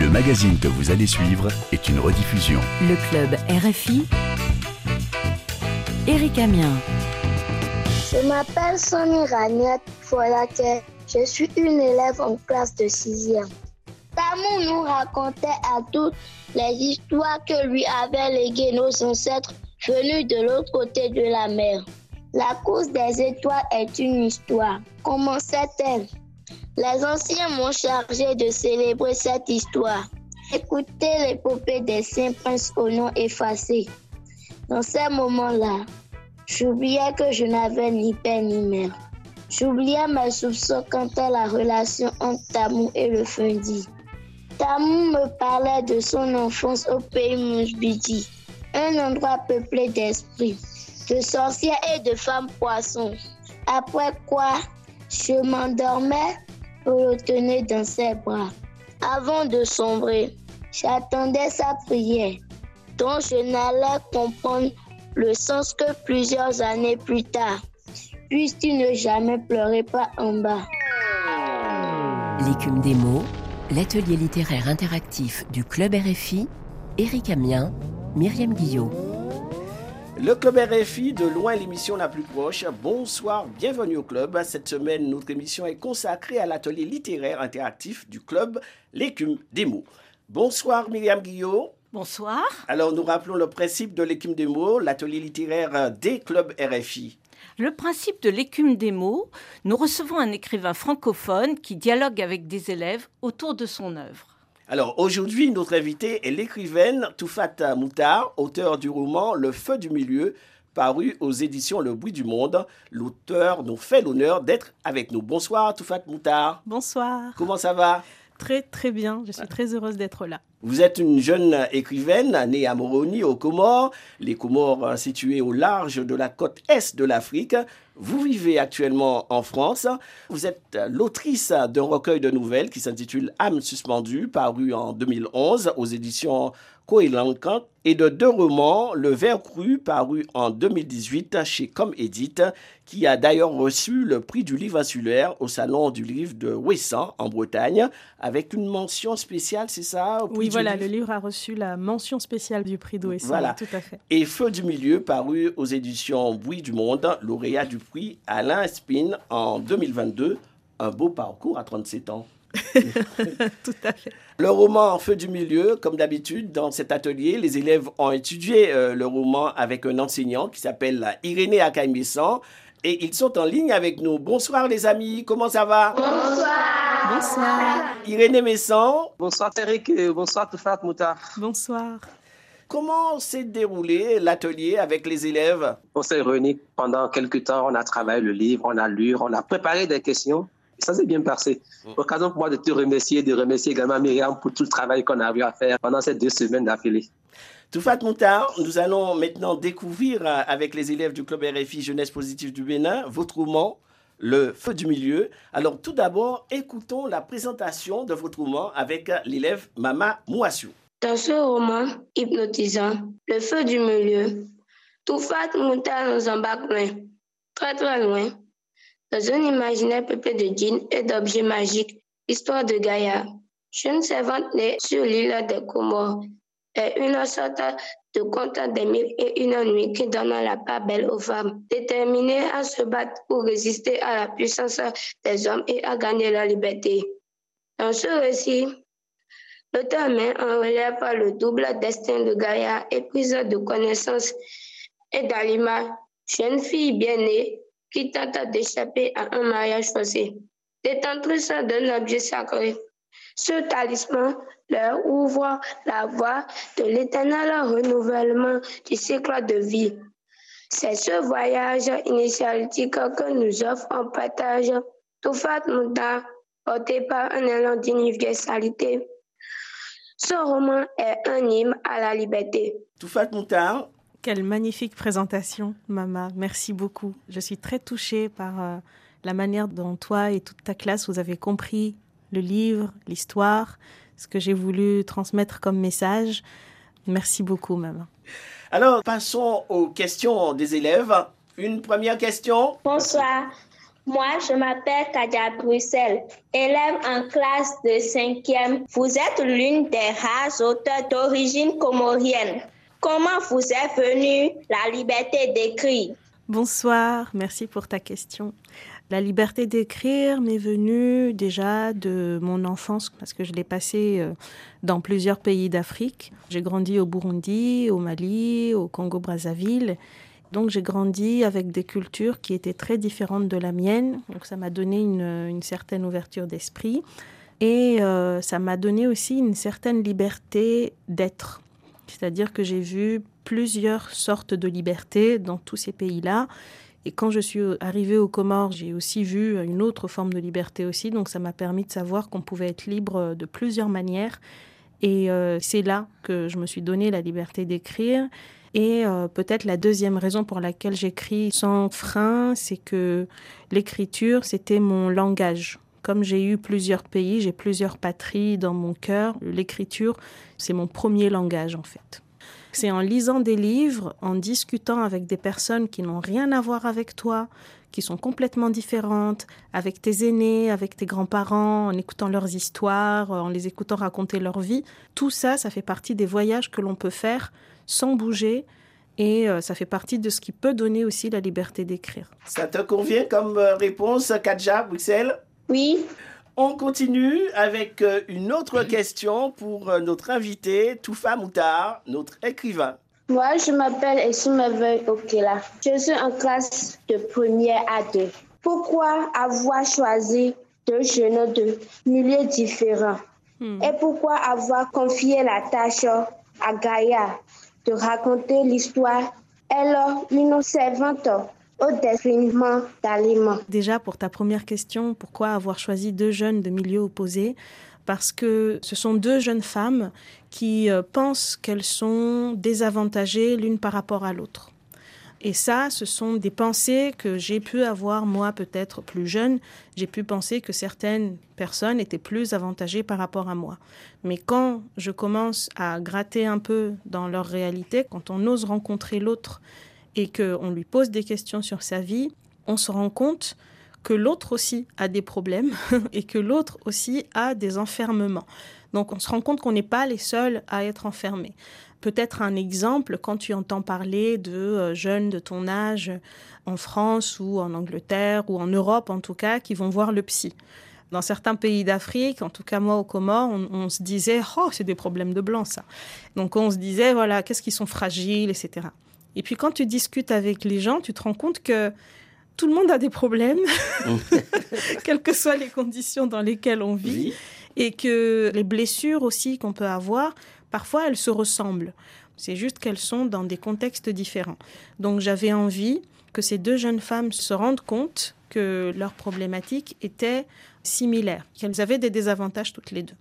Le magazine que vous allez suivre est une rediffusion. Le club RFI. Eric Amien. Je m'appelle Sonny Ragnette Folaquet. Je suis une élève en classe de 6e. Tamou nous racontait à toutes les histoires que lui avaient léguées nos ancêtres venus de l'autre côté de la mer. La course des étoiles est une histoire. Comment elle Les anciens m'ont chargé de célébrer cette histoire. Écoutez l'épopée des saints princes au nom effacé. Dans ces moments-là, j'oubliais que je n'avais ni père ni mère. J'oubliais mes soupçons quant à la relation entre Tamou et le Fundi. Tamou me parlait de son enfance au pays Mousbidi, un endroit peuplé d'esprits, de sorcières et de femmes poissons. Après quoi, je m'endormais le tenir dans ses bras. Avant de sombrer, j'attendais sa prière, dont je n'allais comprendre le sens que plusieurs années plus tard. Puisses-tu ne jamais pleurer pas en bas. L'écume des mots l'atelier littéraire interactif du Club RFI, Éric Amien, Myriam Guillot. Le Club RFI, de loin l'émission la plus proche. Bonsoir, bienvenue au Club. Cette semaine, notre émission est consacrée à l'atelier littéraire interactif du Club L'écume des mots. Bonsoir Myriam Guillot. Bonsoir. Alors nous rappelons le principe de l'écume des mots, l'atelier littéraire des clubs RFI. Le principe de l'écume des mots, nous recevons un écrivain francophone qui dialogue avec des élèves autour de son œuvre. Alors aujourd'hui, notre invitée est l'écrivaine Toufata Moutar, auteur du roman Le Feu du Milieu, paru aux éditions Le Bruit du Monde. L'auteur nous fait l'honneur d'être avec nous. Bonsoir Toufat Moutar. Bonsoir. Comment ça va? Très très bien, je suis très heureuse d'être là. Vous êtes une jeune écrivaine née à Moroni, aux Comores, les Comores euh, situées au large de la côte est de l'Afrique. Vous vivez actuellement en France. Vous êtes l'autrice d'un recueil de nouvelles qui s'intitule Âme suspendue, paru en 2011 aux éditions Coelancan et de deux romans, Le Vert cru, paru en 2018 chez Comme qui a d'ailleurs reçu le prix du livre insulaire au Salon du livre de Ouessant, en Bretagne, avec une mention spéciale, c'est ça Oui, voilà, le livre a reçu la mention spéciale du prix d'Ouessant, voilà. tout à fait. Et Feu du milieu, paru aux éditions Bruit du Monde, lauréat du prix Alain Spin en 2022. Un beau parcours à 37 ans. Tout à fait. Le roman feu du milieu, comme d'habitude, dans cet atelier, les élèves ont étudié euh, le roman avec un enseignant qui s'appelle Irénée Akaïmessan et ils sont en ligne avec nous. Bonsoir les amis, comment ça va? Bonsoir. Bonsoir. Irénée Messan. Bonsoir Tariq, bonsoir Toufat Moutar. Bonsoir. Comment s'est déroulé l'atelier avec les élèves? On s'est réunis pendant quelques temps, on a travaillé le livre, on a lu, on a préparé des questions ça s'est bien passé. Mm. Occasion pour moi de te remercier, de remercier également Myriam pour tout le travail qu'on a eu à faire pendant ces deux semaines d'affilée. Toufat Moutard, nous allons maintenant découvrir euh, avec les élèves du club RFI Jeunesse Positive du Bénin votre roman Le Feu du Milieu. Alors tout d'abord, écoutons la présentation de votre roman avec l'élève Mama Mouassou. Dans ce roman hypnotisant, Le Feu du Milieu, Toufat Moutard nous embarque loin, très très loin, dans un imaginaire peuplé de djinns et d'objets magiques, histoire de Gaïa, jeune servante née sur l'île des Comores, est une sorte de conte des mille et une nuit qui donne la part belle aux femmes, déterminées à se battre pour résister à la puissance des hommes et à gagner la liberté. Dans ce récit, l'auteur met en relève le double destin de Gaïa, éprise de connaissances, et d'Alima, jeune fille bien née, qui tente d'échapper à un mariage forcé. Détentrice d'un objet sacré. Ce talisman leur ouvre la voie de l'éternel renouvellement du cycle de vie. C'est ce voyage initiatique que nous offre en partage Toufat Mouta, porté par un élan d'universalité. Ce roman est un hymne à la liberté. Toufat Mouta, quelle magnifique présentation, Mama. Merci beaucoup. Je suis très touchée par euh, la manière dont toi et toute ta classe, vous avez compris le livre, l'histoire, ce que j'ai voulu transmettre comme message. Merci beaucoup, Mama. Alors, passons aux questions des élèves. Une première question. Bonsoir. Moi, je m'appelle Kadia Bruxelles, élève en classe de 5e. Vous êtes l'une des rares auteurs d'origine comorienne. Comment vous est venue la liberté d'écrire? Bonsoir, merci pour ta question. La liberté d'écrire m'est venue déjà de mon enfance parce que je l'ai passée euh, dans plusieurs pays d'Afrique. J'ai grandi au Burundi, au Mali, au Congo-Brazzaville donc j'ai grandi avec des cultures qui étaient très différentes de la mienne. Donc ça m'a donné une, certaine ouverture d'esprit. Et euh, ça m'a donné aussi une certaine liberté d'être. C'est-à-dire que j'ai vu plusieurs sortes de liberté dans tous ces pays-là. Et quand je suis arrivée aux Comores, j'ai aussi vu une autre forme de liberté aussi. Donc ça m'a permis de savoir qu'on pouvait être libre de plusieurs manières. Et euh, c'est là que je me suis donné la liberté d'écrire. Et euh, peut-être la deuxième raison pour laquelle j'écris sans frein, c'est que l'écriture, c'était mon langage. Comme j'ai eu plusieurs pays, j'ai plusieurs patries dans mon cœur, l'écriture, c'est mon premier langage en fait. C'est en lisant des livres, en discutant avec des personnes qui n'ont rien à voir avec toi, qui sont complètement différentes, avec tes aînés, avec tes grands-parents, en écoutant leurs histoires, en les écoutant raconter leur vie. Tout ça, ça fait partie des voyages que l'on peut faire sans bouger. Et euh, ça fait partie de ce qui peut donner aussi la liberté d'écrire. Ça te convient comme euh, réponse, Kadja, Bruxelles? Oui. On continue avec euh, une autre question pour notre invité, Toufa Moutar, notre écrivain. Moi, je m'appelle Esumeve Okela. Je suis en classe de première à deux. Pourquoi avoir choisi deux jeunes de milieux différents? Hmm. Et pourquoi avoir confié la tâche à Gaïa de raconter l'histoire? Elle une servante au détriment d'aliments. Déjà, pour ta première question, pourquoi avoir choisi deux jeunes de milieux opposés parce que ce sont deux jeunes femmes qui euh, pensent qu'elles sont désavantagées l'une par rapport à l'autre. Et ça, ce sont des pensées que j'ai pu avoir, moi, peut-être plus jeune. J'ai pu penser que certaines personnes étaient plus avantagées par rapport à moi. Mais quand je commence à gratter un peu dans leur réalité, quand on ose rencontrer l'autre et qu'on lui pose des questions sur sa vie, on se rend compte que l'autre aussi a des problèmes et que l'autre aussi a des enfermements. Donc on se rend compte qu'on n'est pas les seuls à être enfermés. Peut-être un exemple, quand tu entends parler de euh, jeunes de ton âge en France ou en Angleterre ou en Europe en tout cas qui vont voir le psy. Dans certains pays d'Afrique, en tout cas moi au Comores, on, se disait oh c'est des problèmes de blanc ça. Donc on se disait voilà qu'est-ce qu'ils sont fragiles etc. Et puis quand tu discutes avec les gens, tu te rends compte que tout le monde a des problèmes, quelles que soient les conditions dans lesquelles on vit, et que les blessures aussi qu'on peut avoir, Parfois, elles se ressemblent. C'est juste qu'elles sont dans des contextes différents. Donc j'avais envie que ces deux jeunes femmes se rendent compte que leurs problématiques étaient similaires, qu'elles avaient des désavantages toutes les deux.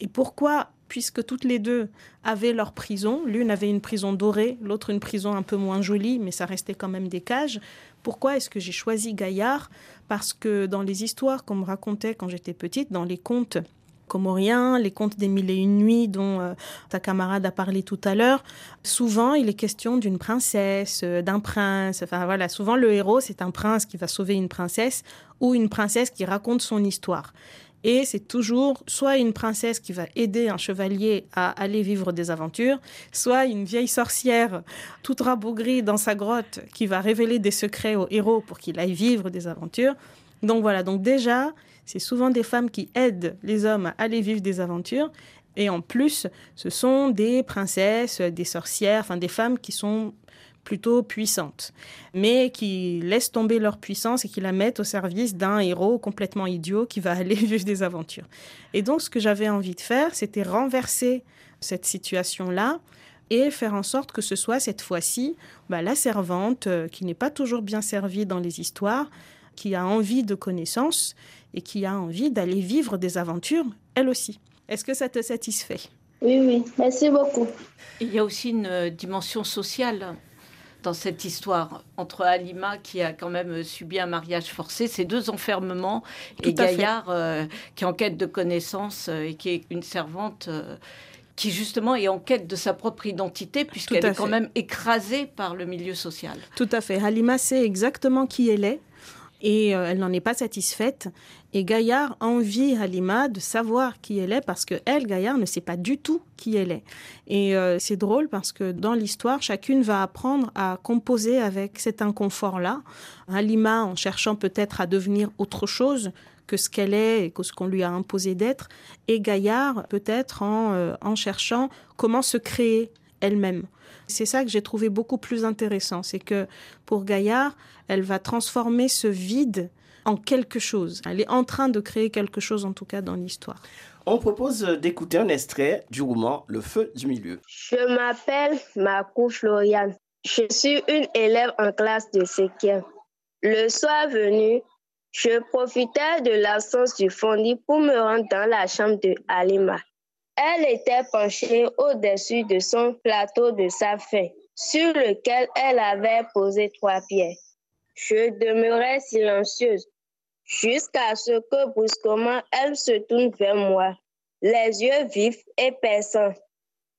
Et pourquoi Puisque toutes les deux avaient leur prison, l'une avait une prison dorée, l'autre une prison un peu moins jolie, mais ça restait quand même des cages. Pourquoi est-ce que j'ai choisi Gaillard? Parce que dans les histoires qu'on me racontait quand j'étais petite, dans les contes comoriens, les contes des mille et une nuits dont euh, ta camarade a parlé tout à l'heure, souvent il est question d'une princesse, euh, d'un prince. Enfin voilà, souvent le héros c'est un prince qui va sauver une princesse ou une princesse qui raconte son histoire. Et c'est toujours soit une princesse qui va aider un chevalier à aller vivre des aventures, soit une vieille sorcière toute rabougrie dans sa grotte qui va révéler des secrets au héros pour qu'il aille vivre des aventures. Donc voilà, donc déjà, c'est souvent des femmes qui aident les hommes à aller vivre des aventures. Et en plus, ce sont des princesses, des sorcières, enfin des femmes qui sont plutôt puissantes, mais qui laissent tomber leur puissance et qui la mettent au service d'un héros complètement idiot qui va aller vivre des aventures. Et donc, ce que j'avais envie de faire, c'était renverser cette situation-là et faire en sorte que ce soit cette fois-ci bah, la servante euh, qui n'est pas toujours bien servie dans les histoires, qui a envie de connaissances et qui a envie d'aller vivre des aventures, elle aussi. Est-ce que ça te satisfait? Oui, oui, merci beaucoup. Il y a aussi une euh, dimension sociale dans cette histoire entre Alima qui a quand même subi un mariage forcé, ces deux enfermements, et Gaillard euh, qui est en quête de connaissances euh, et qui est une servante qui justement est en quête de sa propre identité puisqu'elle est quand même écrasée par le milieu social. Tout à fait. Halima sait exactement qui elle est et euh, elle n'en est pas satisfaite. Et Gaillard envie Halima de savoir qui elle est parce que elle, Gaillard, ne sait pas du tout qui elle est. Et euh, c'est drôle parce que dans l'histoire, chacune va apprendre à composer avec cet inconfort-là. Halima, en cherchant peut-être à devenir autre chose que ce qu'elle est et que ce qu'on lui a imposé d'être, et Gaillard peut-être en, euh, en cherchant comment se créer elle-même. C'est ça que j'ai trouvé beaucoup plus intéressant, c'est que pour Gaillard, elle va transformer ce vide en quelque chose. Elle est en train de créer quelque chose, en tout cas, dans l'histoire. On propose d'écouter un extrait du roman Le feu du milieu. Je m'appelle Marco Florian. Je suis une élève en classe de cinquième. Le soir venu, je profitais de l'absence du fondi pour me rendre dans la chambre de Alima. Elle était penchée au-dessus de son plateau de saphir, sur lequel elle avait posé trois pierres. Je demeurais silencieuse jusqu'à ce que brusquement elle se tourne vers moi, les yeux vifs et perçants.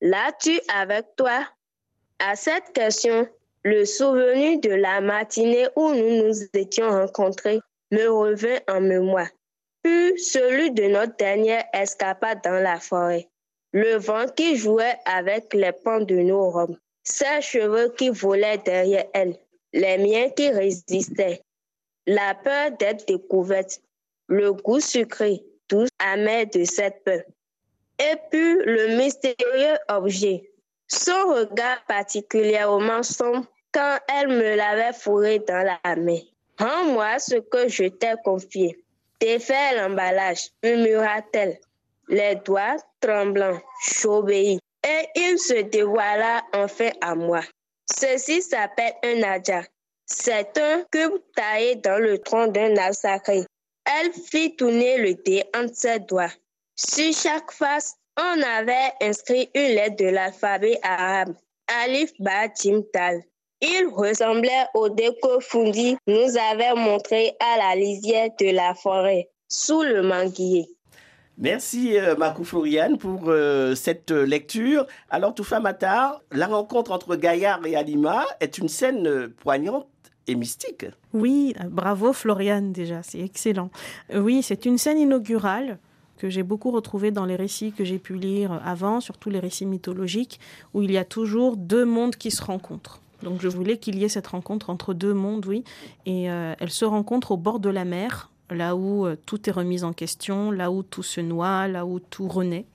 L'as-tu avec toi? À cette question, le souvenir de la matinée où nous nous étions rencontrés me revint en mémoire celui de notre dernière escapade dans la forêt. Le vent qui jouait avec les pans de nos robes, ses cheveux qui volaient derrière elle, les miens qui résistaient, la peur d'être découverte, le goût sucré, doux, amer de cette peur. Et puis le mystérieux objet, son regard particulièrement sombre quand elle me l'avait fourré dans la main. Rends-moi ce que je t'ai confié. Défais l'emballage, murmura-t-elle, les doigts tremblants, j'obéis. Et il se dévoila enfin à moi. Ceci s'appelle un nadja. C'est un cube taillé dans le tronc d'un arbre sacré. Elle fit tourner le dé entre ses doigts. Sur chaque face, on avait inscrit une lettre de l'alphabet arabe. Alif Ba Jim Tal. Il ressemblait au déco Fundi nous avait montré à la lisière de la forêt, sous le manguier. Merci euh, Marco Floriane pour euh, cette lecture. Alors Toufa Matar, la rencontre entre Gaillard et Alima est une scène euh, poignante et mystique. Oui, bravo Floriane déjà, c'est excellent. Oui, c'est une scène inaugurale que j'ai beaucoup retrouvée dans les récits que j'ai pu lire avant, surtout les récits mythologiques, où il y a toujours deux mondes qui se rencontrent. Donc je voulais qu'il y ait cette rencontre entre deux mondes, oui. Et euh, elle se rencontre au bord de la mer, là où euh, tout est remis en question, là où tout se noie, là où tout renaît.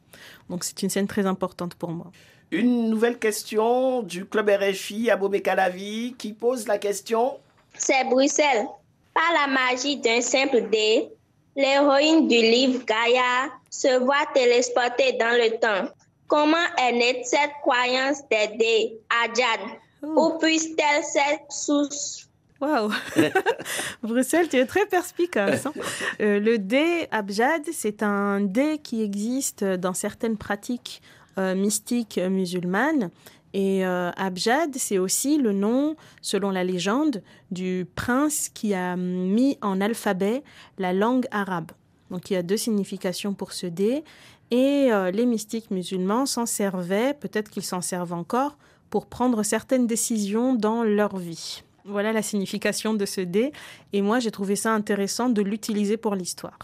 Donc c'est une scène très importante pour moi. Une nouvelle question du club RFI à Calavi qui pose la question. C'est Bruxelles. Par la magie d'un simple dé, l'héroïne du livre Gaïa se voit télésportée dans le temps. Comment est née cette croyance des dés, Adjad où puisse-t-elle cette source Waouh Bruxelles, tu es très perspicace. Hein. Euh, le dé abjad, c'est un dé qui existe dans certaines pratiques euh, mystiques musulmanes. Et euh, Abjad, c'est aussi le nom, selon la légende, du prince qui a mis en alphabet la langue arabe. Donc il y a deux significations pour ce dé. Et les mystiques musulmans s'en servaient, peut-être qu'ils s'en servent encore, pour prendre certaines décisions dans leur vie. Voilà la signification de ce dé. Et moi, j'ai trouvé ça intéressant de l'utiliser pour l'histoire.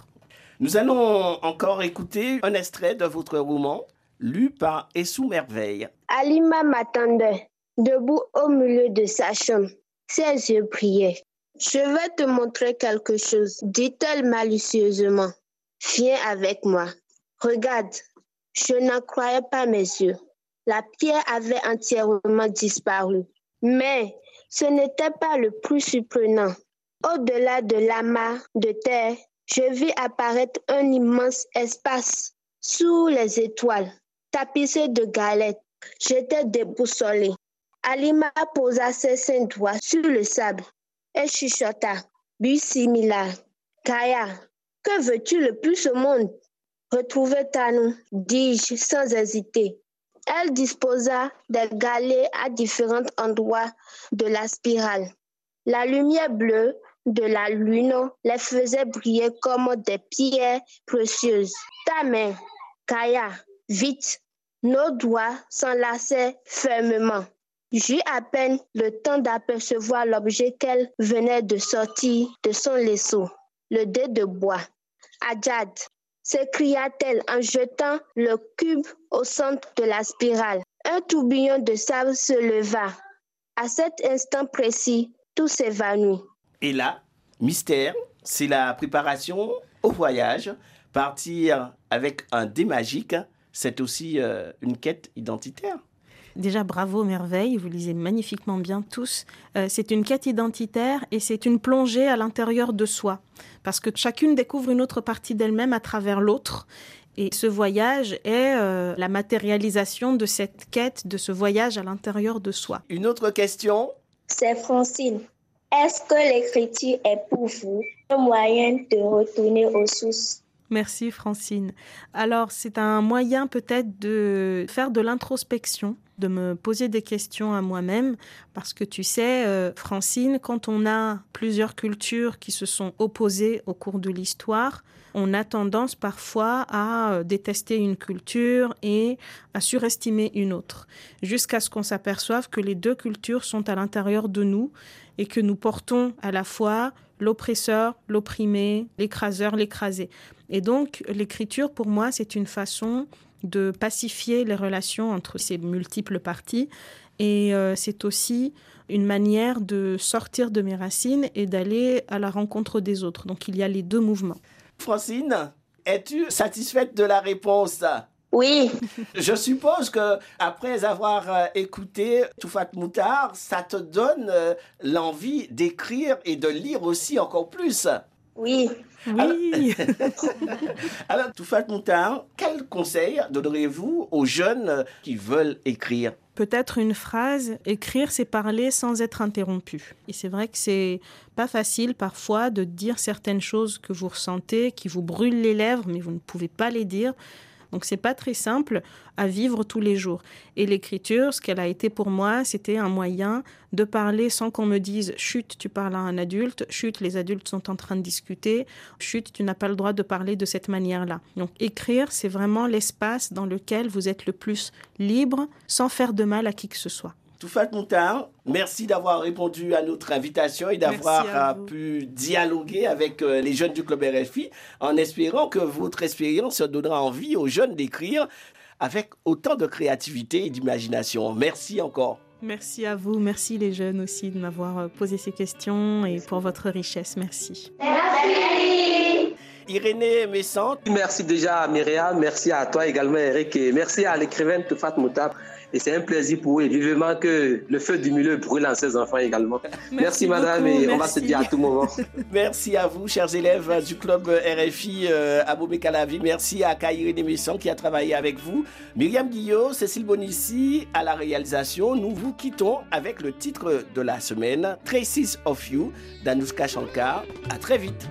Nous allons encore écouter un extrait de votre roman, lu par Essou Merveille. Alima m'attendait, debout au milieu de sa chambre. Ses yeux brillaient. Je vais te montrer quelque chose, dit-elle malicieusement. Viens avec moi. Regarde, je n'en croyais pas mes yeux la pierre avait entièrement disparu. Mais ce n'était pas le plus surprenant. Au-delà de l'amas de terre, je vis apparaître un immense espace sous les étoiles, tapissé de galettes. J'étais déboussolée. Alima posa ses cinq doigts sur le sable et chuchota, similaire. Kaya, que veux-tu le plus au monde? Retrouver Tanou, dis-je sans hésiter. Elle disposa des galets à différents endroits de la spirale. La lumière bleue de la lune les faisait briller comme des pierres précieuses. Ta main, Kaya, vite. Nos doigts s'enlaçaient fermement. J'eus à peine le temps d'apercevoir l'objet qu'elle venait de sortir de son laisseau, le dé de bois. Adjad, s'écria-t-elle en jetant le cube au centre de la spirale. Un tourbillon de sable se leva. À cet instant précis, tout s'évanouit. Et là, mystère, c'est la préparation au voyage. Partir avec un dé magique, c'est aussi euh, une quête identitaire. Déjà, bravo, merveille, vous lisez magnifiquement bien tous. Euh, c'est une quête identitaire et c'est une plongée à l'intérieur de soi, parce que chacune découvre une autre partie d'elle-même à travers l'autre. Et ce voyage est euh, la matérialisation de cette quête, de ce voyage à l'intérieur de soi. Une autre question? C'est Francine. Est-ce que l'écriture est pour vous un moyen de retourner aux sources? Merci Francine. Alors c'est un moyen peut-être de faire de l'introspection, de me poser des questions à moi-même, parce que tu sais, euh, Francine, quand on a plusieurs cultures qui se sont opposées au cours de l'histoire, on a tendance parfois à euh, détester une culture et à surestimer une autre, jusqu'à ce qu'on s'aperçoive que les deux cultures sont à l'intérieur de nous et que nous portons à la fois l'oppresseur, l'opprimé, l'écraseur, l'écrasé. Et donc, l'écriture, pour moi, c'est une façon de pacifier les relations entre ces multiples parties. Et euh, c'est aussi une manière de sortir de mes racines et d'aller à la rencontre des autres. Donc, il y a les deux mouvements. Francine, es-tu satisfaite de la réponse? Oui. Je suppose que après avoir euh, écouté Toufat Moutard, ça te donne euh, l'envie d'écrire et de lire aussi encore plus. Oui. Oui. Alors, Toufat Moutard, quel conseil donneriez-vous aux jeunes qui veulent écrire? Peut-être une phrase, écrire c'est parler sans être interrompu. Et c'est vrai que c'est pas facile parfois de dire certaines choses que vous ressentez, qui vous brûlent les lèvres, mais vous ne pouvez pas les dire. Donc c'est pas très simple à vivre tous les jours. Et l'écriture, ce qu'elle a été pour moi, c'était un moyen de parler sans qu'on me dise chut, tu parles à un adulte, chut, les adultes sont en train de discuter, chut, tu n'as pas le droit de parler de cette manière-là. Donc écrire, c'est vraiment l'espace dans lequel vous êtes le plus libre sans faire de mal à qui que ce soit. Toufat Moutard, merci d'avoir répondu à notre invitation et d'avoir Merci euh, pu dialoguer avec euh, les jeunes du Club RFI en espérant que votre expérience donnera envie aux jeunes d'écrire avec autant de créativité et d'imagination. Merci encore. Merci à vous, merci les jeunes aussi de m'avoir euh, posé ces questions et pour votre richesse. Merci. Irénée Messante, Merci déjà à Myriam, merci à toi également Eric et merci à l'écrivaine Toufat Moutab. Et c'est un plaisir pour eux vivement que le feu du milieu brûle en ses enfants également. Merci, madame beaucoup, et on va se dire à tout moment. merci à vous, chers élèves du Club RFI euh, à Bobé-Calavi. Merci à Kaïré Messant qui a travaillé avec vous. Myriam Guillot, Cécile Bonissi à la réalisation. Nous vous quittons avec le titre de la semaine, Traces of You d'Anouska Shankar. À très vite.